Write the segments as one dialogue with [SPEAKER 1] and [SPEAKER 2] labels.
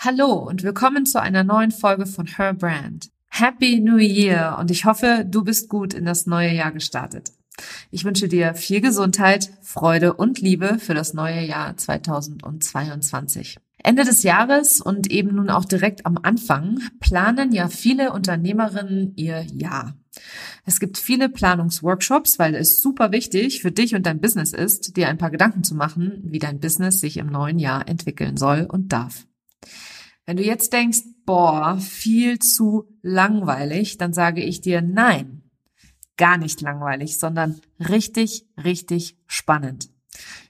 [SPEAKER 1] Hallo und willkommen zu einer neuen Folge von Her Brand. Happy New Year und ich hoffe, du bist gut in das neue Jahr gestartet. Ich wünsche dir viel Gesundheit, Freude und Liebe für das neue Jahr 2022. Ende des Jahres und eben nun auch direkt am Anfang planen ja viele Unternehmerinnen ihr Jahr. Es gibt viele Planungsworkshops, weil es super wichtig für dich und dein Business ist, dir ein paar Gedanken zu machen, wie dein Business sich im neuen Jahr entwickeln soll und darf. Wenn du jetzt denkst, boah, viel zu langweilig, dann sage ich dir nein. Gar nicht langweilig, sondern richtig, richtig spannend.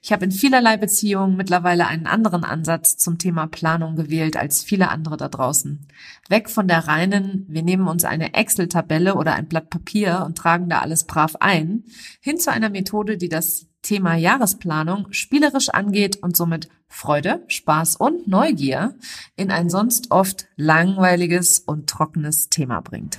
[SPEAKER 1] Ich habe in vielerlei Beziehungen mittlerweile einen anderen Ansatz zum Thema Planung gewählt als viele andere da draußen. Weg von der reinen, wir nehmen uns eine Excel-Tabelle oder ein Blatt Papier und tragen da alles brav ein, hin zu einer Methode, die das Thema Jahresplanung spielerisch angeht und somit Freude, Spaß und Neugier in ein sonst oft langweiliges und trockenes Thema bringt.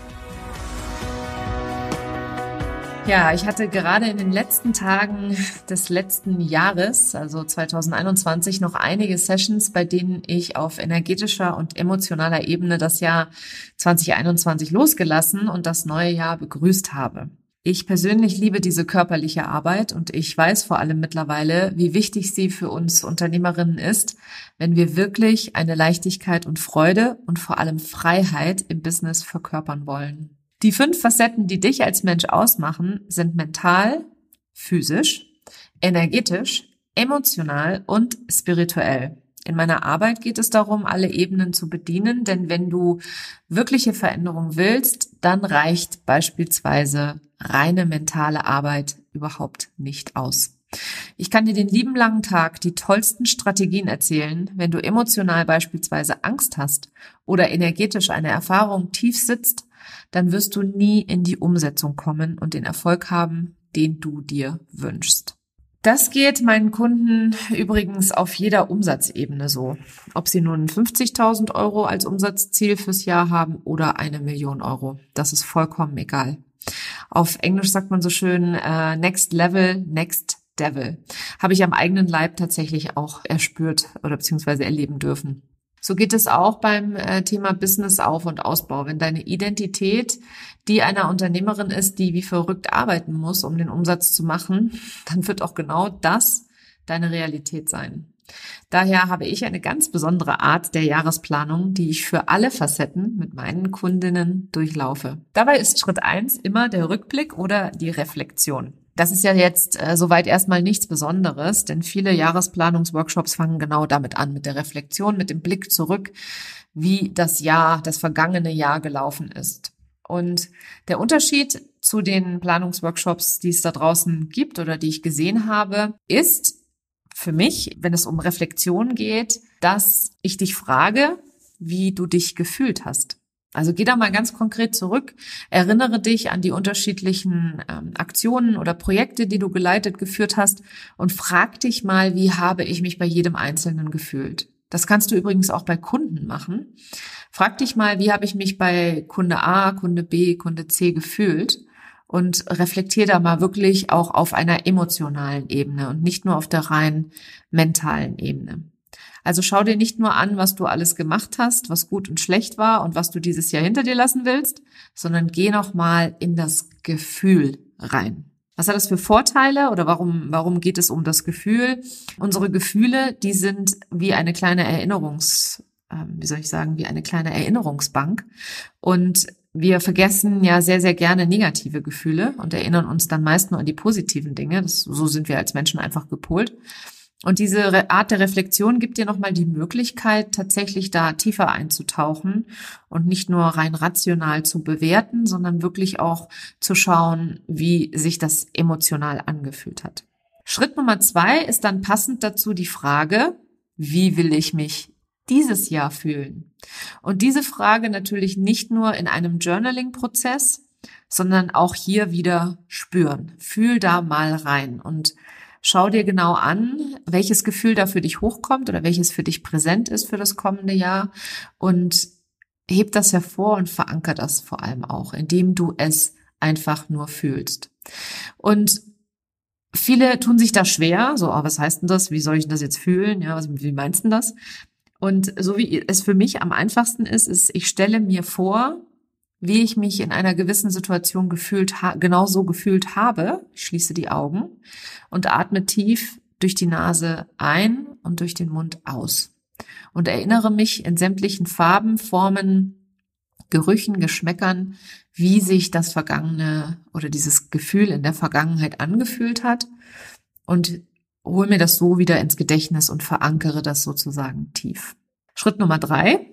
[SPEAKER 1] Ja, ich hatte gerade in den letzten Tagen des letzten Jahres, also 2021, noch einige Sessions, bei denen ich auf energetischer und emotionaler Ebene das Jahr 2021 losgelassen und das neue Jahr begrüßt habe. Ich persönlich liebe diese körperliche Arbeit und ich weiß vor allem mittlerweile, wie wichtig sie für uns Unternehmerinnen ist, wenn wir wirklich eine Leichtigkeit und Freude und vor allem Freiheit im Business verkörpern wollen. Die fünf Facetten, die dich als Mensch ausmachen, sind mental, physisch, energetisch, emotional und spirituell. In meiner Arbeit geht es darum, alle Ebenen zu bedienen, denn wenn du wirkliche Veränderung willst, dann reicht beispielsweise reine mentale Arbeit überhaupt nicht aus. Ich kann dir den lieben langen Tag die tollsten Strategien erzählen, wenn du emotional beispielsweise Angst hast oder energetisch eine Erfahrung tief sitzt, dann wirst du nie in die Umsetzung kommen und den Erfolg haben, den du dir wünschst. Das geht meinen Kunden übrigens auf jeder Umsatzebene so. Ob sie nun 50.000 Euro als Umsatzziel fürs Jahr haben oder eine Million Euro. Das ist vollkommen egal. Auf Englisch sagt man so schön, uh, next level, next devil. Habe ich am eigenen Leib tatsächlich auch erspürt oder beziehungsweise erleben dürfen. So geht es auch beim äh, Thema Business Auf- und Ausbau. Wenn deine Identität die einer Unternehmerin ist, die wie verrückt arbeiten muss, um den Umsatz zu machen, dann wird auch genau das deine Realität sein. Daher habe ich eine ganz besondere Art der Jahresplanung, die ich für alle Facetten mit meinen Kundinnen durchlaufe. Dabei ist Schritt eins immer der Rückblick oder die Reflexion. Das ist ja jetzt äh, soweit erstmal nichts Besonderes, denn viele Jahresplanungsworkshops fangen genau damit an, mit der Reflexion, mit dem Blick zurück, wie das Jahr, das vergangene Jahr gelaufen ist. Und der Unterschied zu den Planungsworkshops, die es da draußen gibt oder die ich gesehen habe, ist für mich, wenn es um Reflexion geht, dass ich dich frage, wie du dich gefühlt hast. Also geh da mal ganz konkret zurück, erinnere dich an die unterschiedlichen ähm, Aktionen oder Projekte, die du geleitet geführt hast und frag dich mal, wie habe ich mich bei jedem Einzelnen gefühlt. Das kannst du übrigens auch bei Kunden machen. Frag dich mal, wie habe ich mich bei Kunde A, Kunde B, Kunde C gefühlt und reflektier da mal wirklich auch auf einer emotionalen Ebene und nicht nur auf der rein mentalen Ebene. Also schau dir nicht nur an, was du alles gemacht hast, was gut und schlecht war und was du dieses Jahr hinter dir lassen willst, sondern geh noch mal in das Gefühl rein. Was hat das für Vorteile oder warum, warum geht es um das Gefühl? Unsere Gefühle, die sind wie eine kleine Erinnerungs, äh, wie soll ich sagen, wie eine kleine Erinnerungsbank. Und wir vergessen ja sehr, sehr gerne negative Gefühle und erinnern uns dann meist nur an die positiven Dinge. Das, so sind wir als Menschen einfach gepolt. Und diese Art der Reflexion gibt dir nochmal die Möglichkeit, tatsächlich da tiefer einzutauchen und nicht nur rein rational zu bewerten, sondern wirklich auch zu schauen, wie sich das emotional angefühlt hat. Schritt Nummer zwei ist dann passend dazu die Frage, wie will ich mich dieses Jahr fühlen? Und diese Frage natürlich nicht nur in einem Journaling-Prozess, sondern auch hier wieder spüren. Fühl da mal rein und Schau dir genau an, welches Gefühl da für dich hochkommt oder welches für dich präsent ist für das kommende Jahr und heb das hervor und veranker das vor allem auch, indem du es einfach nur fühlst. Und viele tun sich da schwer, so, oh, was heißt denn das? Wie soll ich das jetzt fühlen? Ja, was, wie meinst du das? Und so wie es für mich am einfachsten ist, ist, ich stelle mir vor, wie ich mich in einer gewissen Situation gefühlt, genau so gefühlt habe. Ich schließe die Augen und atme tief durch die Nase ein und durch den Mund aus. Und erinnere mich in sämtlichen Farben, Formen, Gerüchen, Geschmäckern, wie sich das Vergangene oder dieses Gefühl in der Vergangenheit angefühlt hat und hol mir das so wieder ins Gedächtnis und verankere das sozusagen tief. Schritt Nummer drei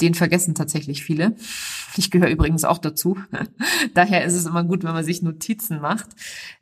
[SPEAKER 1] den vergessen tatsächlich viele. Ich gehöre übrigens auch dazu. Daher ist es immer gut, wenn man sich Notizen macht.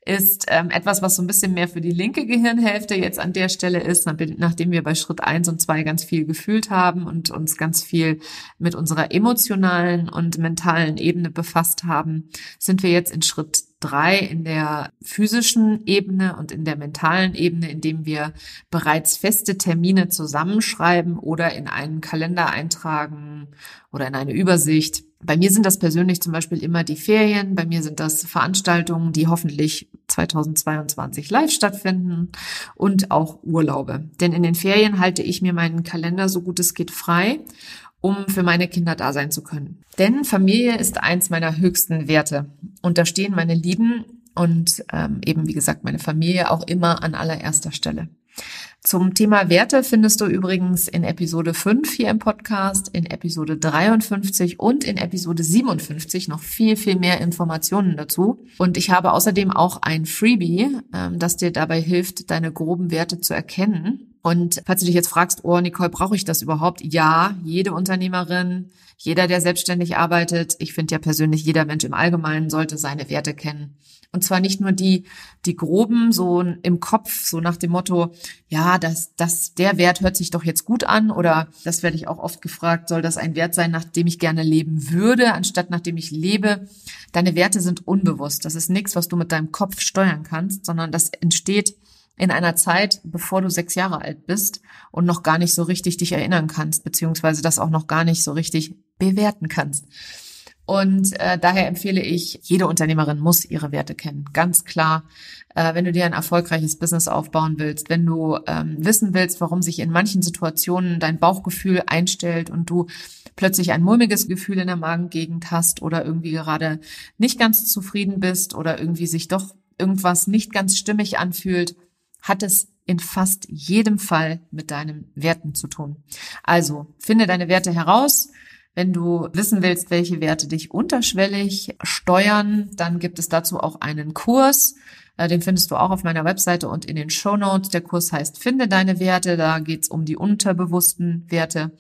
[SPEAKER 1] Ist ähm, etwas, was so ein bisschen mehr für die linke Gehirnhälfte jetzt an der Stelle ist, nachdem wir bei Schritt eins und zwei ganz viel gefühlt haben und uns ganz viel mit unserer emotionalen und mentalen Ebene befasst haben, sind wir jetzt in Schritt drei in der physischen Ebene und in der mentalen Ebene, indem wir bereits feste Termine zusammenschreiben oder in einen Kalender eintragen oder in eine Übersicht. Bei mir sind das persönlich zum Beispiel immer die Ferien. Bei mir sind das Veranstaltungen, die hoffentlich 2022 live stattfinden und auch Urlaube. Denn in den Ferien halte ich mir meinen Kalender so gut es geht frei um für meine Kinder da sein zu können. Denn Familie ist eins meiner höchsten Werte. Und da stehen meine Lieben und ähm, eben, wie gesagt, meine Familie auch immer an allererster Stelle. Zum Thema Werte findest du übrigens in Episode 5 hier im Podcast, in Episode 53 und in Episode 57 noch viel, viel mehr Informationen dazu. Und ich habe außerdem auch ein Freebie, ähm, das dir dabei hilft, deine groben Werte zu erkennen. Und falls du dich jetzt fragst, oh Nicole, brauche ich das überhaupt? Ja, jede Unternehmerin, jeder, der selbstständig arbeitet, ich finde ja persönlich, jeder Mensch im Allgemeinen sollte seine Werte kennen. Und zwar nicht nur die, die groben, so im Kopf, so nach dem Motto, ja, das, das, der Wert hört sich doch jetzt gut an oder das werde ich auch oft gefragt, soll das ein Wert sein, nach dem ich gerne leben würde, anstatt nach dem ich lebe? Deine Werte sind unbewusst. Das ist nichts, was du mit deinem Kopf steuern kannst, sondern das entsteht in einer Zeit, bevor du sechs Jahre alt bist und noch gar nicht so richtig dich erinnern kannst, beziehungsweise das auch noch gar nicht so richtig bewerten kannst. Und äh, daher empfehle ich, jede Unternehmerin muss ihre Werte kennen. Ganz klar, äh, wenn du dir ein erfolgreiches Business aufbauen willst, wenn du ähm, wissen willst, warum sich in manchen Situationen dein Bauchgefühl einstellt und du plötzlich ein mulmiges Gefühl in der Magengegend hast oder irgendwie gerade nicht ganz zufrieden bist oder irgendwie sich doch irgendwas nicht ganz stimmig anfühlt, hat es in fast jedem Fall mit deinen Werten zu tun. Also finde deine Werte heraus. Wenn du wissen willst, welche Werte dich unterschwellig steuern, dann gibt es dazu auch einen Kurs. Äh, den findest du auch auf meiner Webseite und in den Show Notes. Der Kurs heißt Finde deine Werte. Da geht's um die unterbewussten Werte,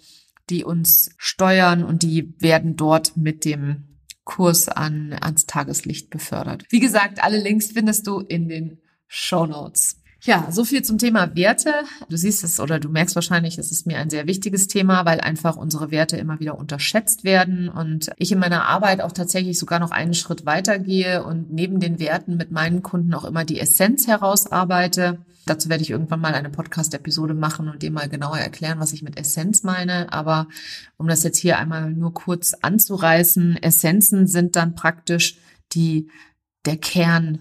[SPEAKER 1] die uns steuern und die werden dort mit dem Kurs an, ans Tageslicht befördert. Wie gesagt, alle Links findest du in den Show Notes. Ja, so viel zum Thema Werte. Du siehst es oder du merkst wahrscheinlich, es ist mir ein sehr wichtiges Thema, weil einfach unsere Werte immer wieder unterschätzt werden und ich in meiner Arbeit auch tatsächlich sogar noch einen Schritt weitergehe und neben den Werten mit meinen Kunden auch immer die Essenz herausarbeite. Dazu werde ich irgendwann mal eine Podcast-Episode machen und dir mal genauer erklären, was ich mit Essenz meine. Aber um das jetzt hier einmal nur kurz anzureißen, Essenzen sind dann praktisch die, der Kern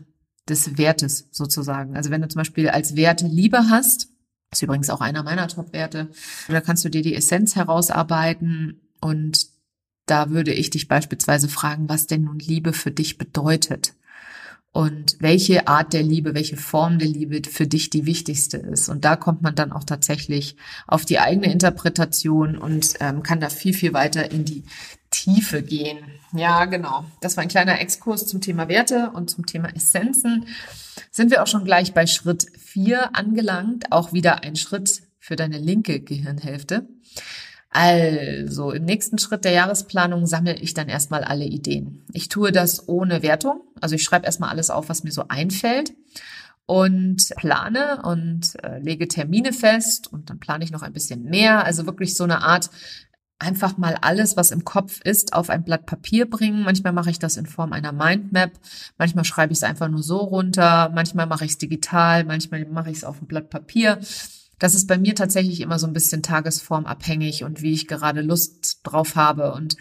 [SPEAKER 1] des Wertes sozusagen. Also wenn du zum Beispiel als Wert Liebe hast, ist übrigens auch einer meiner Top-Werte, da kannst du dir die Essenz herausarbeiten und da würde ich dich beispielsweise fragen, was denn nun Liebe für dich bedeutet und welche Art der Liebe, welche Form der Liebe für dich die wichtigste ist. Und da kommt man dann auch tatsächlich auf die eigene Interpretation und ähm, kann da viel, viel weiter in die Tiefe gehen. Ja, genau. Das war ein kleiner Exkurs zum Thema Werte und zum Thema Essenzen. Sind wir auch schon gleich bei Schritt vier angelangt. Auch wieder ein Schritt für deine linke Gehirnhälfte. Also, im nächsten Schritt der Jahresplanung sammle ich dann erstmal alle Ideen. Ich tue das ohne Wertung. Also ich schreibe erstmal alles auf, was mir so einfällt und plane und äh, lege Termine fest und dann plane ich noch ein bisschen mehr. Also wirklich so eine Art einfach mal alles, was im Kopf ist, auf ein Blatt Papier bringen. Manchmal mache ich das in Form einer Mindmap, manchmal schreibe ich es einfach nur so runter, manchmal mache ich es digital, manchmal mache ich es auf ein Blatt Papier. Das ist bei mir tatsächlich immer so ein bisschen tagesformabhängig und wie ich gerade Lust drauf habe und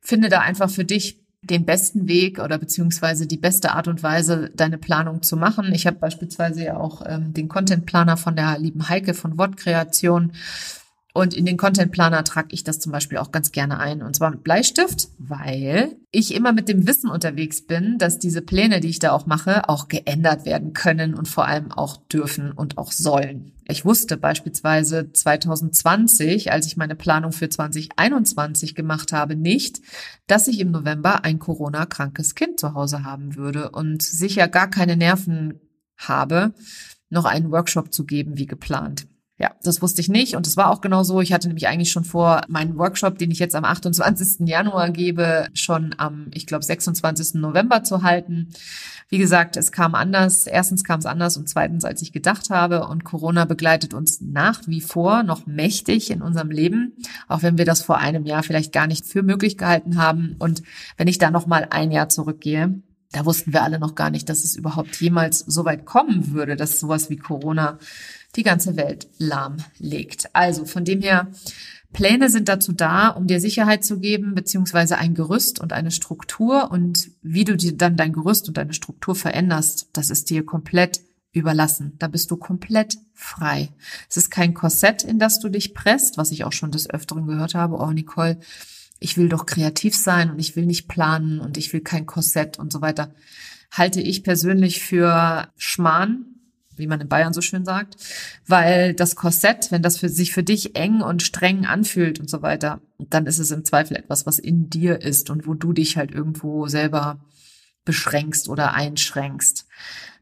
[SPEAKER 1] finde da einfach für dich den besten Weg oder beziehungsweise die beste Art und Weise, deine Planung zu machen. Ich habe beispielsweise ja auch ähm, den Content Planer von der lieben Heike von Wortkreation und in den Content Planer trage ich das zum Beispiel auch ganz gerne ein. Und zwar mit Bleistift, weil ich immer mit dem Wissen unterwegs bin, dass diese Pläne, die ich da auch mache, auch geändert werden können und vor allem auch dürfen und auch sollen. Ich wusste beispielsweise 2020, als ich meine Planung für 2021 gemacht habe, nicht, dass ich im November ein Corona-krankes Kind zu Hause haben würde und sicher gar keine Nerven habe, noch einen Workshop zu geben wie geplant. Ja, das wusste ich nicht und es war auch genau so. Ich hatte nämlich eigentlich schon vor, meinen Workshop, den ich jetzt am 28. Januar gebe, schon am, ich glaube, 26. November zu halten. Wie gesagt, es kam anders. Erstens kam es anders und zweitens, als ich gedacht habe. Und Corona begleitet uns nach wie vor noch mächtig in unserem Leben, auch wenn wir das vor einem Jahr vielleicht gar nicht für möglich gehalten haben. Und wenn ich da noch mal ein Jahr zurückgehe, Da wussten wir alle noch gar nicht, dass es überhaupt jemals so weit kommen würde, dass sowas wie Corona die ganze Welt lahmlegt. Also von dem her, Pläne sind dazu da, um dir Sicherheit zu geben, beziehungsweise ein Gerüst und eine Struktur. Und wie du dir dann dein Gerüst und deine Struktur veränderst, das ist dir komplett überlassen. Da bist du komplett frei. Es ist kein Korsett, in das du dich presst, was ich auch schon des Öfteren gehört habe. Oh, Nicole, ich will doch kreativ sein und ich will nicht planen und ich will kein Korsett und so weiter. Halte ich persönlich für Schmarrn, wie man in Bayern so schön sagt, weil das Korsett, wenn das für sich für dich eng und streng anfühlt und so weiter, dann ist es im Zweifel etwas, was in dir ist und wo du dich halt irgendwo selber beschränkst oder einschränkst.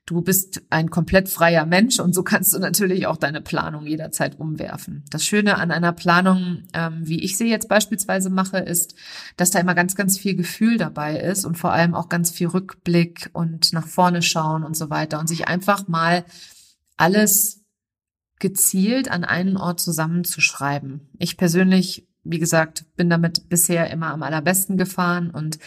[SPEAKER 1] Du bist ein komplett freier Mensch und so kannst du natürlich auch deine Planung jederzeit umwerfen. Das Schöne an einer Planung, ähm, wie ich sie jetzt beispielsweise mache, ist, dass da immer ganz, ganz viel Gefühl dabei ist und vor allem auch ganz viel Rückblick und nach vorne schauen und so weiter und sich einfach mal alles gezielt an einen Ort zusammenzuschreiben. Ich persönlich, wie gesagt, bin damit bisher immer am allerbesten gefahren und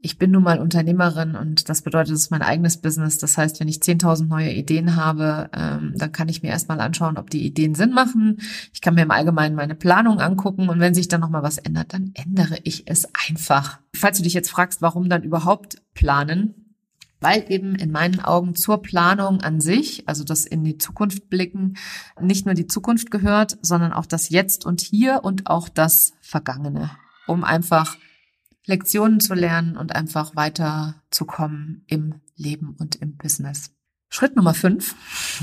[SPEAKER 1] ich bin nun mal Unternehmerin und das bedeutet, es ist mein eigenes Business. Das heißt, wenn ich 10.000 neue Ideen habe, ähm, dann kann ich mir erstmal anschauen, ob die Ideen Sinn machen. Ich kann mir im Allgemeinen meine Planung angucken und wenn sich dann nochmal was ändert, dann ändere ich es einfach. Falls du dich jetzt fragst, warum dann überhaupt planen, weil eben in meinen Augen zur Planung an sich, also das in die Zukunft blicken, nicht nur die Zukunft gehört, sondern auch das Jetzt und Hier und auch das Vergangene, um einfach Lektionen zu lernen und einfach weiterzukommen im Leben und im Business. Schritt Nummer fünf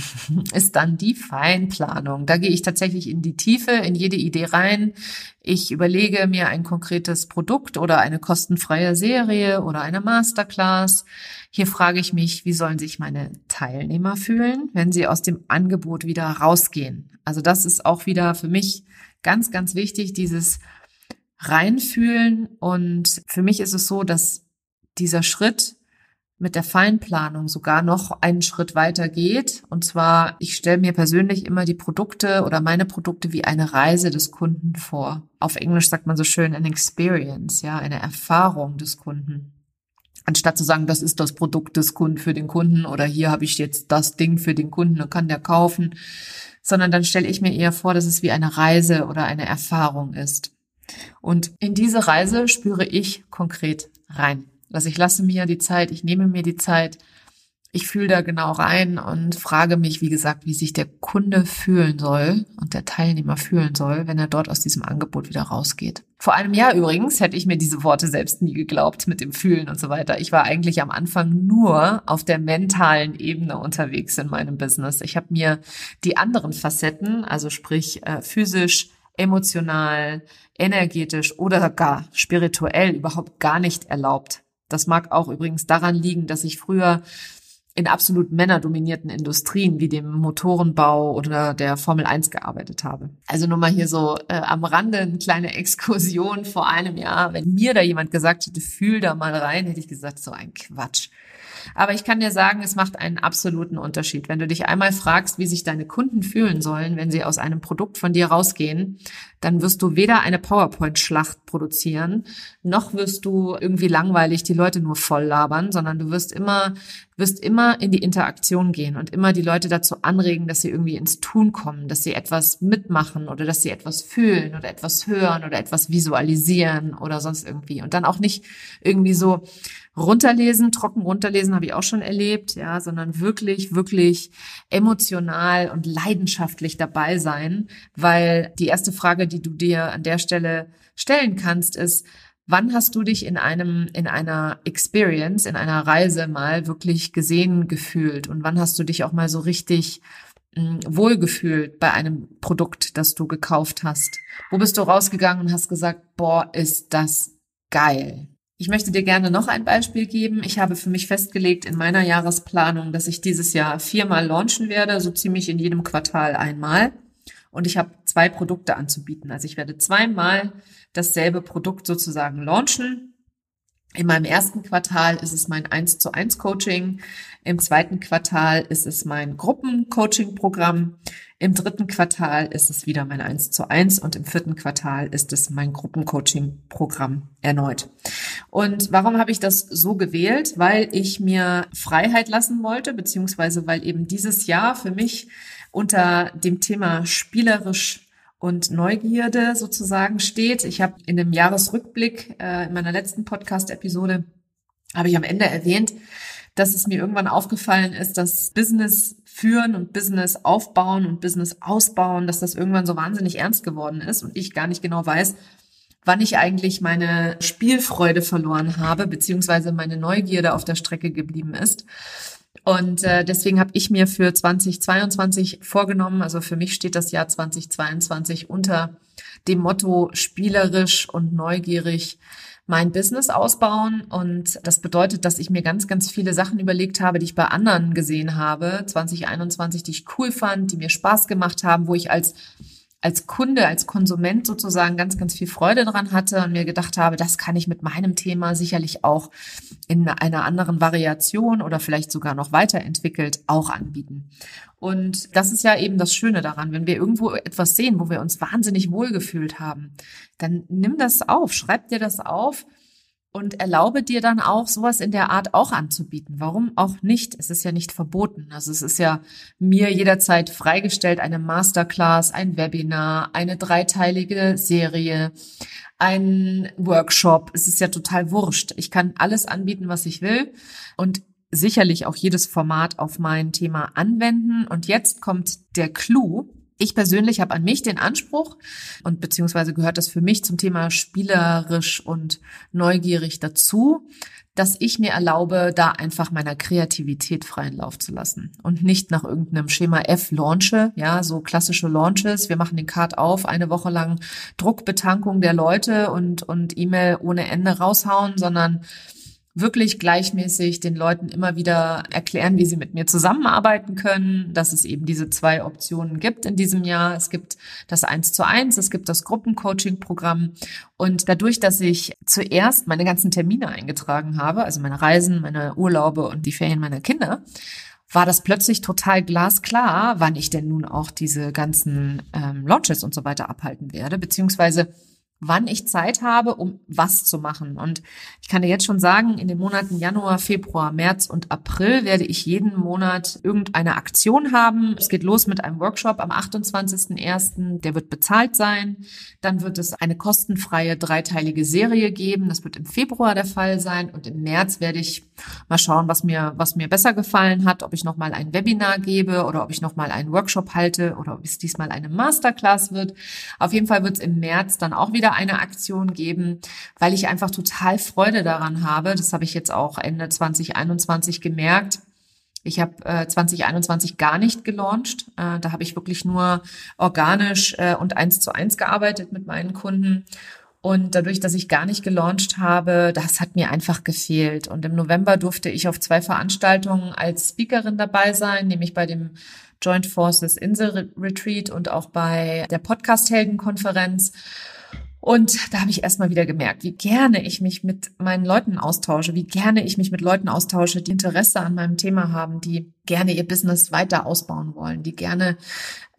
[SPEAKER 1] ist dann die Feinplanung. Da gehe ich tatsächlich in die Tiefe, in jede Idee rein. Ich überlege mir ein konkretes Produkt oder eine kostenfreie Serie oder eine Masterclass. Hier frage ich mich, wie sollen sich meine Teilnehmer fühlen, wenn sie aus dem Angebot wieder rausgehen? Also das ist auch wieder für mich ganz, ganz wichtig, dieses reinfühlen. Und für mich ist es so, dass dieser Schritt mit der Feinplanung sogar noch einen Schritt weiter geht. Und zwar, ich stelle mir persönlich immer die Produkte oder meine Produkte wie eine Reise des Kunden vor. Auf Englisch sagt man so schön an Experience, ja, eine Erfahrung des Kunden. Anstatt zu sagen, das ist das Produkt des Kunden für den Kunden oder hier habe ich jetzt das Ding für den Kunden und kann der kaufen, sondern dann stelle ich mir eher vor, dass es wie eine Reise oder eine Erfahrung ist. Und in diese Reise spüre ich konkret rein. Also ich lasse mir die Zeit, ich nehme mir die Zeit, ich fühle da genau rein und frage mich, wie gesagt, wie sich der Kunde fühlen soll und der Teilnehmer fühlen soll, wenn er dort aus diesem Angebot wieder rausgeht. Vor einem Jahr übrigens hätte ich mir diese Worte selbst nie geglaubt mit dem Fühlen und so weiter. Ich war eigentlich am Anfang nur auf der mentalen Ebene unterwegs in meinem Business. Ich habe mir die anderen Facetten, also sprich äh, physisch, emotional, energetisch oder gar spirituell überhaupt gar nicht erlaubt. Das mag auch übrigens daran liegen, dass ich früher in absolut männerdominierten Industrien wie dem Motorenbau oder der Formel 1 gearbeitet habe. Also nur mal hier so äh, am Rande eine kleine Exkursion vor einem Jahr. Wenn mir da jemand gesagt hätte, fühl da mal rein, hätte ich gesagt, so ein Quatsch. Aber ich kann dir sagen, es macht einen absoluten Unterschied. Wenn du dich einmal fragst, wie sich deine Kunden fühlen sollen, wenn sie aus einem Produkt von dir rausgehen, dann wirst du weder eine PowerPoint-Schlacht produzieren, noch wirst du irgendwie langweilig die Leute nur voll labern, sondern du wirst immer, wirst immer in die Interaktion gehen und immer die Leute dazu anregen, dass sie irgendwie ins Tun kommen, dass sie etwas mitmachen oder dass sie etwas fühlen oder etwas hören oder etwas visualisieren oder sonst irgendwie. Und dann auch nicht irgendwie so, runterlesen, trocken runterlesen habe ich auch schon erlebt, ja, sondern wirklich, wirklich emotional und leidenschaftlich dabei sein, weil die erste Frage, die du dir an der Stelle stellen kannst, ist, wann hast du dich in einem, in einer Experience, in einer Reise mal wirklich gesehen gefühlt und wann hast du dich auch mal so richtig hm, wohlgefühlt bei einem Produkt, das du gekauft hast? Wo bist du rausgegangen und hast gesagt, boah, ist das geil? Ich möchte dir gerne noch ein Beispiel geben. Ich habe für mich festgelegt in meiner Jahresplanung, dass ich dieses Jahr viermal launchen werde, so ziemlich in jedem Quartal einmal. Und ich habe zwei Produkte anzubieten. Also ich werde zweimal dasselbe Produkt sozusagen launchen. In meinem ersten Quartal ist es mein 1 zu 1 Coaching. Im zweiten Quartal ist es mein Gruppencoaching-Programm. Im dritten Quartal ist es wieder mein 1 zu 1 und im vierten Quartal ist es mein Gruppencoaching-Programm erneut. Und warum habe ich das so gewählt? Weil ich mir Freiheit lassen wollte, beziehungsweise weil eben dieses Jahr für mich unter dem Thema spielerisch und Neugierde sozusagen steht. Ich habe in dem Jahresrückblick äh, in meiner letzten Podcast-Episode habe ich am Ende erwähnt, dass es mir irgendwann aufgefallen ist, dass Business führen und Business aufbauen und Business ausbauen, dass das irgendwann so wahnsinnig ernst geworden ist und ich gar nicht genau weiß, wann ich eigentlich meine Spielfreude verloren habe, beziehungsweise meine Neugierde auf der Strecke geblieben ist. Und äh, deswegen habe ich mir für 2022 vorgenommen, also für mich steht das Jahr 2022 unter dem Motto spielerisch und neugierig mein Business ausbauen. Und das bedeutet, dass ich mir ganz, ganz viele Sachen überlegt habe, die ich bei anderen gesehen habe, 2021, die ich cool fand, die mir Spaß gemacht haben, wo ich als als Kunde, als Konsument sozusagen ganz, ganz viel Freude dran hatte und mir gedacht habe, das kann ich mit meinem Thema sicherlich auch in einer anderen Variation oder vielleicht sogar noch weiterentwickelt auch anbieten. Und das ist ja eben das Schöne daran, wenn wir irgendwo etwas sehen, wo wir uns wahnsinnig wohlgefühlt haben, dann nimm das auf, schreib dir das auf und erlaube dir dann auch sowas in der Art auch anzubieten. Warum auch nicht? Es ist ja nicht verboten. Also es ist ja mir jederzeit freigestellt, eine Masterclass, ein Webinar, eine dreiteilige Serie, ein Workshop. Es ist ja total wurscht. Ich kann alles anbieten, was ich will und sicherlich auch jedes Format auf mein Thema anwenden. Und jetzt kommt der Clou. Ich persönlich habe an mich den Anspruch und beziehungsweise gehört das für mich zum Thema spielerisch und neugierig dazu, dass ich mir erlaube, da einfach meiner Kreativität freien Lauf zu lassen und nicht nach irgendeinem Schema F launche, ja, so klassische Launches. Wir machen den Card auf, eine Woche lang Druckbetankung der Leute und, und E-Mail ohne Ende raushauen, sondern wirklich gleichmäßig den Leuten immer wieder erklären, wie sie mit mir zusammenarbeiten können, dass es eben diese zwei Optionen gibt in diesem Jahr. Es gibt das Eins zu eins, es gibt das Gruppencoaching-Programm. Und dadurch, dass ich zuerst meine ganzen Termine eingetragen habe, also meine Reisen, meine Urlaube und die Ferien meiner Kinder, war das plötzlich total glasklar, wann ich denn nun auch diese ganzen ähm, Launches und so weiter abhalten werde, beziehungsweise wann ich Zeit habe, um was zu machen. Und ich kann dir jetzt schon sagen, in den Monaten Januar, Februar, März und April werde ich jeden Monat irgendeine Aktion haben. Es geht los mit einem Workshop am 28.01. Der wird bezahlt sein. Dann wird es eine kostenfreie dreiteilige Serie geben. Das wird im Februar der Fall sein. Und im März werde ich mal schauen, was mir, was mir besser gefallen hat, ob ich nochmal ein Webinar gebe oder ob ich nochmal einen Workshop halte oder ob es diesmal eine Masterclass wird. Auf jeden Fall wird es im März dann auch wieder wieder eine Aktion geben, weil ich einfach total Freude daran habe. Das habe ich jetzt auch Ende 2021 gemerkt. Ich habe äh, 2021 gar nicht gelauncht. Äh, da habe ich wirklich nur organisch äh, und eins zu eins gearbeitet mit meinen Kunden. Und dadurch, dass ich gar nicht gelauncht habe, das hat mir einfach gefehlt. Und im November durfte ich auf zwei Veranstaltungen als Speakerin dabei sein, nämlich bei dem Joint Forces Insel Retreat und auch bei der Podcast Helden Konferenz. Und da habe ich erstmal wieder gemerkt, wie gerne ich mich mit meinen Leuten austausche, wie gerne ich mich mit Leuten austausche, die Interesse an meinem Thema haben, die gerne ihr Business weiter ausbauen wollen, die gerne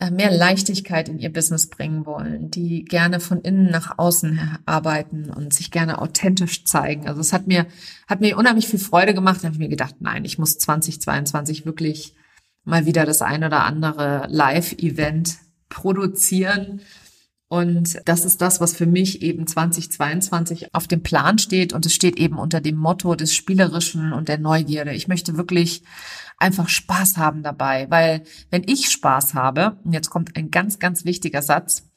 [SPEAKER 1] äh, mehr Leichtigkeit in ihr Business bringen wollen, die gerne von innen nach außen arbeiten und sich gerne authentisch zeigen. Also es hat mir, hat mir unheimlich viel Freude gemacht. Da habe ich mir gedacht, nein, ich muss 2022 wirklich mal wieder das ein oder andere Live-Event produzieren und das ist das, was für mich eben 2022 auf dem Plan steht. Und es steht eben unter dem Motto des Spielerischen und der Neugierde. Ich möchte wirklich einfach Spaß haben dabei, weil wenn ich Spaß habe, und jetzt kommt ein ganz, ganz wichtiger Satz,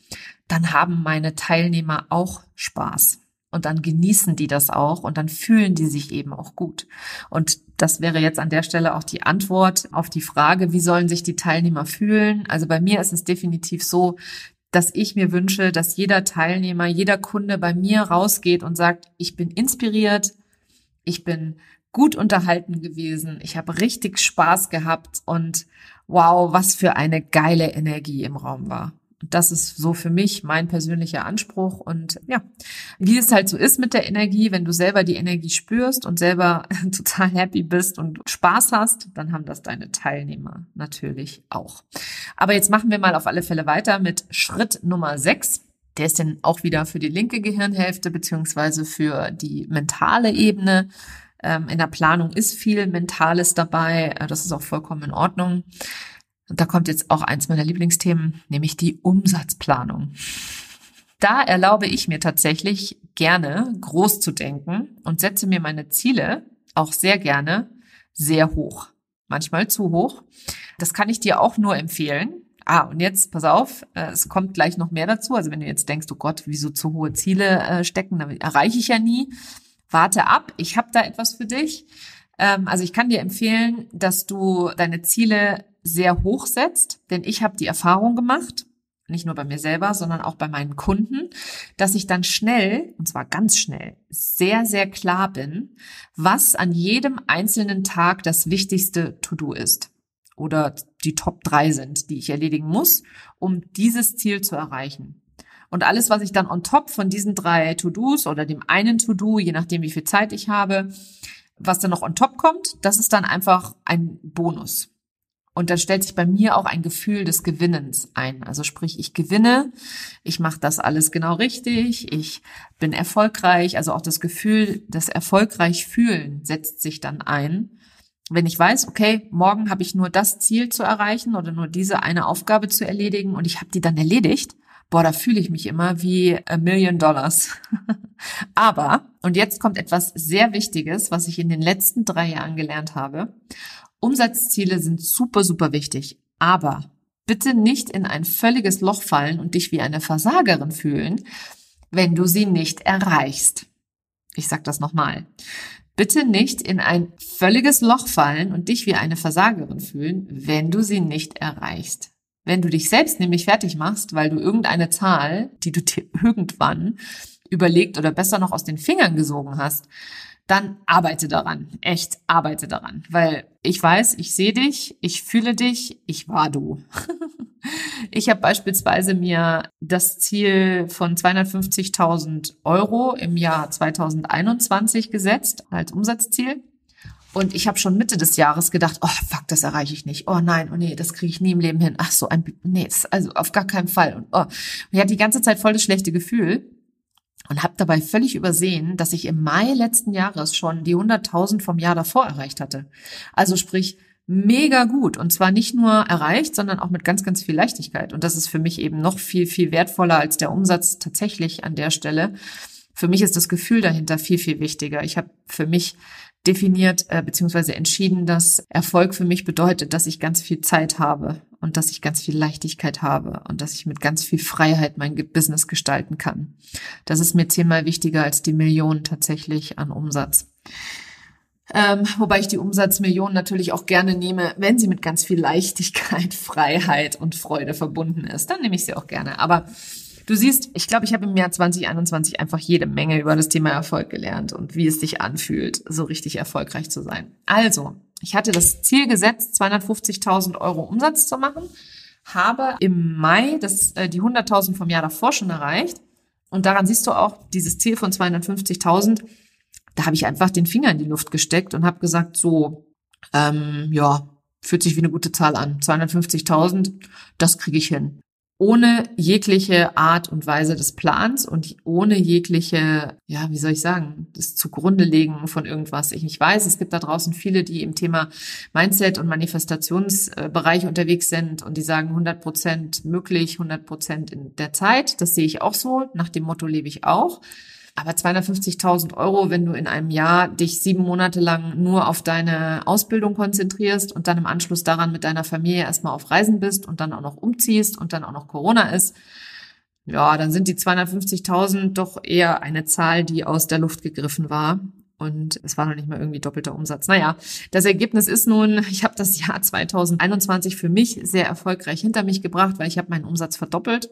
[SPEAKER 1] dann haben meine Teilnehmer auch Spaß. Und dann genießen die das auch und dann fühlen die sich eben auch gut. Und das wäre jetzt an der Stelle auch die Antwort auf die Frage, wie sollen sich die Teilnehmer fühlen? Also bei mir ist es definitiv so, dass ich mir wünsche, dass jeder Teilnehmer, jeder Kunde bei mir rausgeht und sagt, ich bin inspiriert, ich bin gut unterhalten gewesen, ich habe richtig Spaß gehabt und wow, was für eine geile Energie im Raum war. Das ist so für mich mein persönlicher Anspruch. Und ja, wie es halt so ist mit der Energie, wenn du selber die Energie spürst und selber total happy bist und Spaß hast, dann haben das deine Teilnehmer natürlich auch. Aber jetzt machen wir mal auf alle Fälle weiter mit Schritt Nummer 6. Der ist dann auch wieder für die linke Gehirnhälfte beziehungsweise für die mentale Ebene. Ähm, in der Planung ist viel Mentales dabei. Äh, das ist auch vollkommen in Ordnung. Und da kommt jetzt auch eins meiner Lieblingsthemen, nämlich die Umsatzplanung. Da erlaube ich mir tatsächlich gerne groß zu denken und setze mir meine Ziele auch sehr gerne sehr hoch. Manchmal zu hoch. Das kann ich dir auch nur empfehlen. Ah, und jetzt, pass auf, äh, es kommt gleich noch mehr dazu. Also wenn du jetzt denkst, oh Gott, wieso zu hohe Ziele äh, stecken, damit erreiche ich ja nie. Warte ab, ich habe da etwas für dich. Ähm, also ich kann dir empfehlen, dass du deine Ziele sehr hoch setzt, denn ich habe die Erfahrung gemacht, nicht nur bei mir selber, sondern auch bei meinen Kunden, dass ich dann schnell, und zwar ganz schnell, sehr, sehr klar bin, was an jedem einzelnen Tag das wichtigste To-Do ist oder die Top drei sind, die ich erledigen muss, um dieses Ziel zu erreichen. Und alles, was ich dann on top von diesen drei To-Dos oder dem einen To-Do, je nachdem, wie viel Zeit ich habe, was dann noch on top kommt, das ist dann einfach ein Bonus. Und dann stellt sich bei mir auch ein Gefühl des Gewinnens ein. Also sprich, ich gewinne, ich mache das alles genau richtig, ich bin erfolgreich. Also auch das Gefühl, das erfolgreich fühlen setzt sich dann ein. Wenn ich weiß, okay, morgen habe ich nur das Ziel zu erreichen oder nur diese eine Aufgabe zu erledigen und ich habe die dann erledigt, boah, da fühle ich mich immer wie a million dollars. Aber, und jetzt kommt etwas sehr Wichtiges, was ich in den letzten drei Jahren gelernt habe. Umsatzziele sind super, super wichtig. Aber bitte nicht in ein völliges Loch fallen und dich wie eine Versagerin fühlen, wenn du sie nicht erreichst. Ich sag das nochmal. Bitte nicht in ein völliges Loch fallen und dich wie eine Versagerin fühlen, wenn du sie nicht erreichst. Wenn du dich selbst nämlich fertig machst, weil du irgendeine Zahl, die du dir irgendwann überlegt oder besser noch aus den Fingern gesogen hast, dann arbeite daran. Echt, arbeite daran. Weil ich weiß, ich sehe dich, ich fühle dich, ich war du. ich habe beispielsweise mir das Ziel von 250.000 Euro im Jahr 2021 gesetzt als Umsatzziel. Und ich habe schon Mitte des Jahres gedacht, oh fuck, das erreiche ich nicht. Oh nein, oh nee, das kriege ich nie im Leben hin. Ach so, ein, nee, also auf gar keinen Fall. Und, oh. ich hatte die ganze Zeit voll das schlechte Gefühl und habe dabei völlig übersehen, dass ich im Mai letzten Jahres schon die 100.000 vom Jahr davor erreicht hatte. Also sprich, mega gut und zwar nicht nur erreicht, sondern auch mit ganz, ganz viel Leichtigkeit. Und das ist für mich eben noch viel, viel wertvoller als der Umsatz tatsächlich an der Stelle. Für mich ist das Gefühl dahinter viel, viel wichtiger. Ich habe für mich definiert äh, bzw. entschieden, dass Erfolg für mich bedeutet, dass ich ganz viel Zeit habe und dass ich ganz viel Leichtigkeit habe und dass ich mit ganz viel Freiheit mein Business gestalten kann. Das ist mir zehnmal wichtiger als die Millionen tatsächlich an Umsatz. Ähm, wobei ich die Umsatzmillionen natürlich auch gerne nehme, wenn sie mit ganz viel Leichtigkeit, Freiheit und Freude verbunden ist. Dann nehme ich sie auch gerne. Aber Du siehst, ich glaube, ich habe im Jahr 2021 einfach jede Menge über das Thema Erfolg gelernt und wie es sich anfühlt, so richtig erfolgreich zu sein. Also, ich hatte das Ziel gesetzt, 250.000 Euro Umsatz zu machen, habe im Mai das, äh, die 100.000 vom Jahr davor schon erreicht. Und daran siehst du auch dieses Ziel von 250.000. Da habe ich einfach den Finger in die Luft gesteckt und habe gesagt, so, ähm, ja, fühlt sich wie eine gute Zahl an. 250.000, das kriege ich hin ohne jegliche Art und Weise des Plans und ohne jegliche, ja, wie soll ich sagen, das zugrunde legen von irgendwas. Ich, ich weiß, es gibt da draußen viele, die im Thema Mindset und Manifestationsbereich unterwegs sind und die sagen 100 Prozent möglich, 100 Prozent in der Zeit. Das sehe ich auch so. Nach dem Motto lebe ich auch. Aber 250.000 Euro, wenn du in einem Jahr dich sieben Monate lang nur auf deine Ausbildung konzentrierst und dann im Anschluss daran mit deiner Familie erstmal auf Reisen bist und dann auch noch umziehst und dann auch noch Corona ist, ja, dann sind die 250.000 doch eher eine Zahl, die aus der Luft gegriffen war. Und es war noch nicht mal irgendwie doppelter Umsatz. Naja, das Ergebnis ist nun, ich habe das Jahr 2021 für mich sehr erfolgreich hinter mich gebracht, weil ich habe meinen Umsatz verdoppelt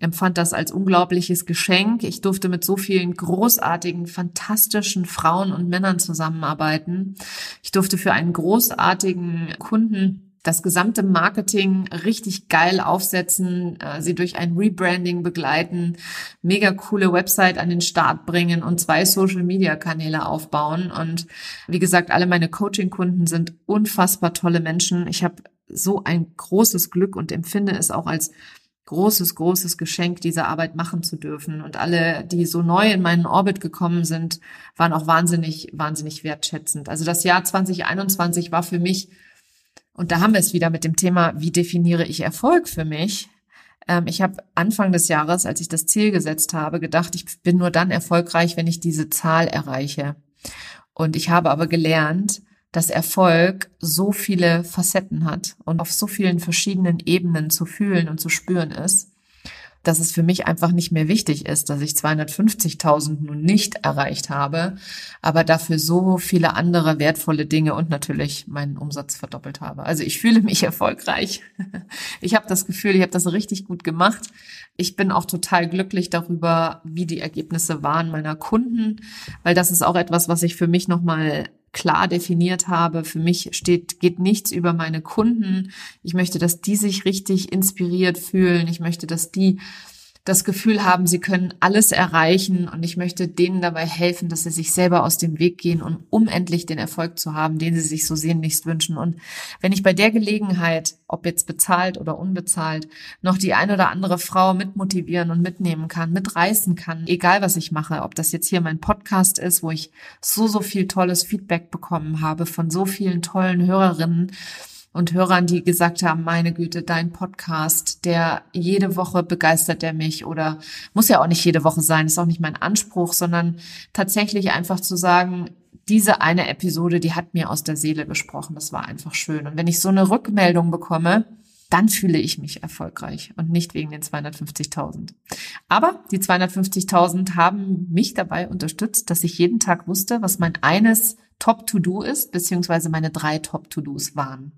[SPEAKER 1] empfand das als unglaubliches Geschenk. Ich durfte mit so vielen großartigen, fantastischen Frauen und Männern zusammenarbeiten. Ich durfte für einen großartigen Kunden das gesamte Marketing richtig geil aufsetzen, äh, sie durch ein Rebranding begleiten, mega coole Website an den Start bringen und zwei Social Media Kanäle aufbauen. Und wie gesagt, alle meine Coaching-Kunden sind unfassbar tolle Menschen. Ich habe so ein großes Glück und empfinde es auch als großes, großes Geschenk, diese Arbeit machen zu dürfen. Und alle, die so neu in meinen Orbit gekommen sind, waren auch wahnsinnig, wahnsinnig wertschätzend. Also das Jahr 2021 war für mich und da haben wir es wieder mit dem Thema, wie definiere ich Erfolg für mich? Ähm, ich habe Anfang des Jahres, als ich das Ziel gesetzt habe, gedacht, ich bin nur dann erfolgreich, wenn ich diese Zahl erreiche. Und ich habe aber gelernt, dass Erfolg so viele Facetten hat und auf so vielen verschiedenen Ebenen zu fühlen und zu spüren ist, dass es für mich einfach nicht mehr wichtig ist, dass ich 250.000 nun nicht erreicht habe, aber dafür so viele andere wertvolle Dinge und natürlich meinen Umsatz verdoppelt habe. Also ich fühle mich erfolgreich. Ich habe das Gefühl, ich habe das richtig gut gemacht. Ich bin auch total glücklich darüber, wie die Ergebnisse waren meiner Kunden, weil das ist auch etwas, was ich für mich nochmal klar definiert habe. Für mich steht, geht nichts über meine Kunden. Ich möchte, dass die sich richtig inspiriert fühlen. Ich möchte, dass die das Gefühl haben, sie können alles erreichen und ich möchte denen dabei helfen, dass sie sich selber aus dem Weg gehen und um endlich den Erfolg zu haben, den sie sich so sehnlichst wünschen. Und wenn ich bei der Gelegenheit, ob jetzt bezahlt oder unbezahlt, noch die ein oder andere Frau mitmotivieren und mitnehmen kann, mitreißen kann, egal was ich mache, ob das jetzt hier mein Podcast ist, wo ich so, so viel tolles Feedback bekommen habe von so vielen tollen Hörerinnen, und Hörern, die gesagt haben, meine Güte, dein Podcast, der jede Woche begeistert der mich oder muss ja auch nicht jede Woche sein, ist auch nicht mein Anspruch, sondern tatsächlich einfach zu sagen, diese eine Episode, die hat mir aus der Seele gesprochen, das war einfach schön. Und wenn ich so eine Rückmeldung bekomme, dann fühle ich mich erfolgreich und nicht wegen den 250.000. Aber die 250.000 haben mich dabei unterstützt, dass ich jeden Tag wusste, was mein eines Top-To-Do ist, beziehungsweise meine drei Top-To-Dos waren.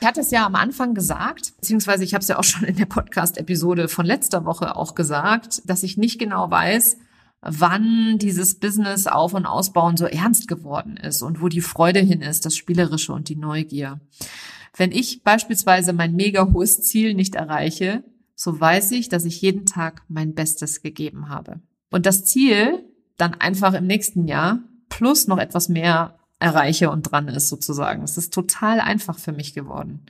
[SPEAKER 1] Ich hatte es ja am Anfang gesagt, beziehungsweise ich habe es ja auch schon in der Podcast-Episode von letzter Woche auch gesagt, dass ich nicht genau weiß, wann dieses Business auf und ausbauen so ernst geworden ist und wo die Freude hin ist, das Spielerische und die Neugier. Wenn ich beispielsweise mein mega hohes Ziel nicht erreiche, so weiß ich, dass ich jeden Tag mein Bestes gegeben habe. Und das Ziel dann einfach im nächsten Jahr plus noch etwas mehr erreiche und dran ist sozusagen. Es ist total einfach für mich geworden.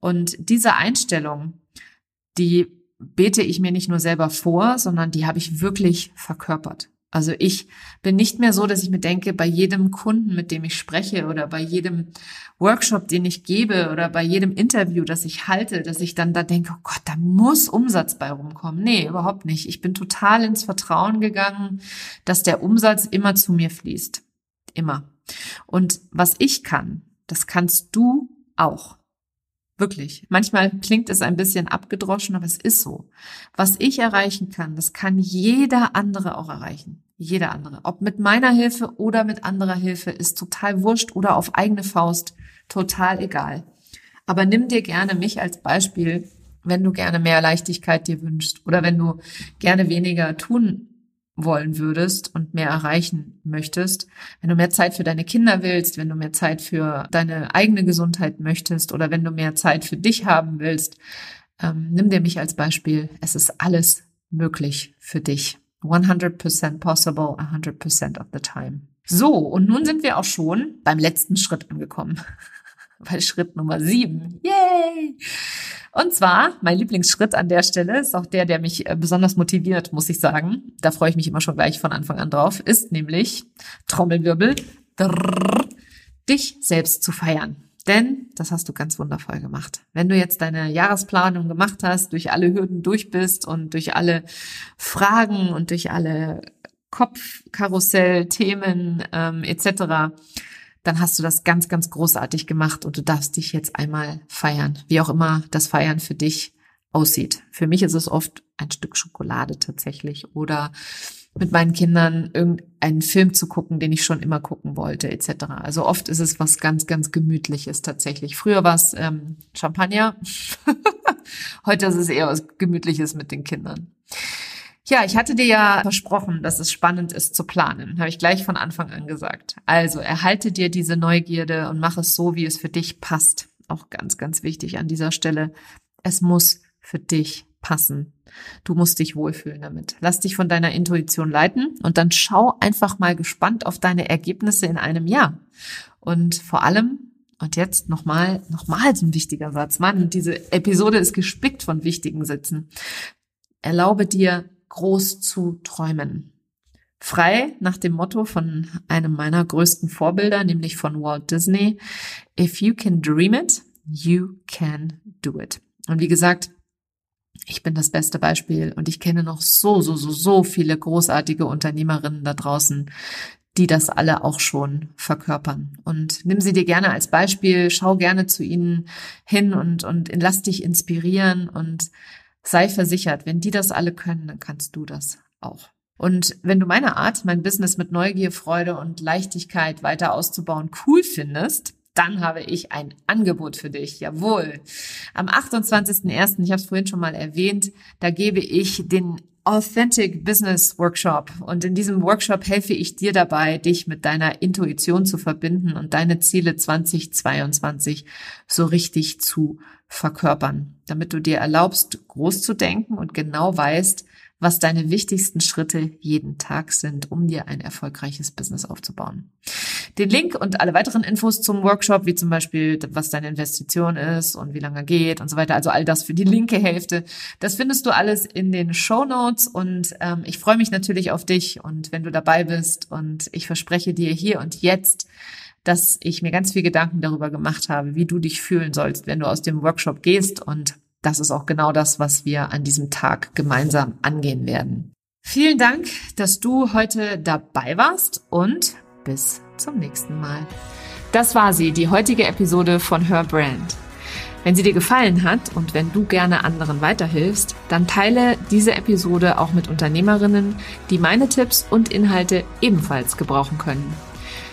[SPEAKER 1] Und diese Einstellung, die bete ich mir nicht nur selber vor, sondern die habe ich wirklich verkörpert. Also ich bin nicht mehr so, dass ich mir denke, bei jedem Kunden, mit dem ich spreche oder bei jedem Workshop, den ich gebe oder bei jedem Interview, das ich halte, dass ich dann da denke, oh Gott, da muss Umsatz bei rumkommen. Nee, überhaupt nicht. Ich bin total ins Vertrauen gegangen, dass der Umsatz immer zu mir fließt. Immer. Und was ich kann, das kannst du auch. Wirklich. Manchmal klingt es ein bisschen abgedroschen, aber es ist so. Was ich erreichen kann, das kann jeder andere auch erreichen. Jeder andere. Ob mit meiner Hilfe oder mit anderer Hilfe ist total wurscht oder auf eigene Faust total egal. Aber nimm dir gerne mich als Beispiel, wenn du gerne mehr Leichtigkeit dir wünschst oder wenn du gerne weniger tun wollen würdest und mehr erreichen möchtest, wenn du mehr Zeit für deine Kinder willst, wenn du mehr Zeit für deine eigene Gesundheit möchtest oder wenn du mehr Zeit für dich haben willst, ähm, nimm dir mich als Beispiel. Es ist alles möglich für dich. 100% possible, 100% of the time. So, und nun sind wir auch schon beim letzten Schritt angekommen. Bei Schritt Nummer sieben. Yay! Und zwar, mein Lieblingsschritt an der Stelle ist auch der, der mich äh, besonders motiviert, muss ich sagen. Da freue ich mich immer schon gleich von Anfang an drauf, ist nämlich Trommelwirbel, drrr, dich selbst zu feiern. Denn das hast du ganz wundervoll gemacht. Wenn du jetzt deine Jahresplanung gemacht hast, durch alle Hürden durch bist und durch alle Fragen und durch alle Kopfkarussell-Themen ähm, etc., dann hast du das ganz, ganz großartig gemacht und du darfst dich jetzt einmal feiern, wie auch immer das Feiern für dich aussieht. Für mich ist es oft ein Stück Schokolade tatsächlich oder mit meinen Kindern irgendeinen Film zu gucken, den ich schon immer gucken wollte, etc. Also oft ist es was ganz, ganz Gemütliches tatsächlich. Früher war es ähm, Champagner, heute ist es eher was Gemütliches mit den Kindern. Ja, ich hatte dir ja versprochen, dass es spannend ist zu planen. Habe ich gleich von Anfang an gesagt. Also erhalte dir diese Neugierde und mach es so, wie es für dich passt. auch ganz, ganz wichtig an dieser Stelle. Es muss für dich passen. Du musst dich wohlfühlen damit. Lass dich von deiner Intuition leiten und dann schau einfach mal gespannt auf deine Ergebnisse in einem Jahr. Und vor allem, und jetzt nochmal, nochmal so ein wichtiger Satz. Mann, diese Episode ist gespickt von wichtigen Sätzen. Erlaube dir, groß zu träumen. Frei nach dem Motto von einem meiner größten Vorbilder, nämlich von Walt Disney. If you can dream it, you can do it. Und wie gesagt, ich bin das beste Beispiel und ich kenne noch so, so, so, so viele großartige Unternehmerinnen da draußen, die das alle auch schon verkörpern. Und nimm sie dir gerne als Beispiel, schau gerne zu ihnen hin und, und lass dich inspirieren und sei versichert, wenn die das alle können, dann kannst du das auch. Und wenn du meine Art, mein Business mit Neugier, Freude und Leichtigkeit weiter auszubauen cool findest, dann habe ich ein Angebot für dich. Jawohl. Am 28.01., ich habe es vorhin schon mal erwähnt, da gebe ich den Authentic Business Workshop. Und in diesem Workshop helfe ich dir dabei, dich mit deiner Intuition zu verbinden und deine Ziele 2022 so richtig zu verkörpern, damit du dir erlaubst, groß zu denken und genau weißt, was deine wichtigsten Schritte jeden Tag sind, um dir ein erfolgreiches Business aufzubauen. Den Link und alle weiteren Infos zum Workshop, wie zum Beispiel, was deine Investition ist und wie lange geht und so weiter, also all das für die linke Hälfte, das findest du alles in den Show Notes und ähm, ich freue mich natürlich auf dich und wenn du dabei bist und ich verspreche dir hier und jetzt, dass ich mir ganz viel Gedanken darüber gemacht habe, wie du dich fühlen sollst, wenn du aus dem Workshop gehst und das ist auch genau das, was wir an diesem Tag gemeinsam angehen werden. Vielen Dank, dass du heute dabei warst und bis zum nächsten Mal. Das war sie, die heutige Episode von Her Brand. Wenn sie dir gefallen hat und wenn du gerne anderen weiterhilfst, dann teile diese Episode auch mit Unternehmerinnen, die meine Tipps und Inhalte ebenfalls gebrauchen können.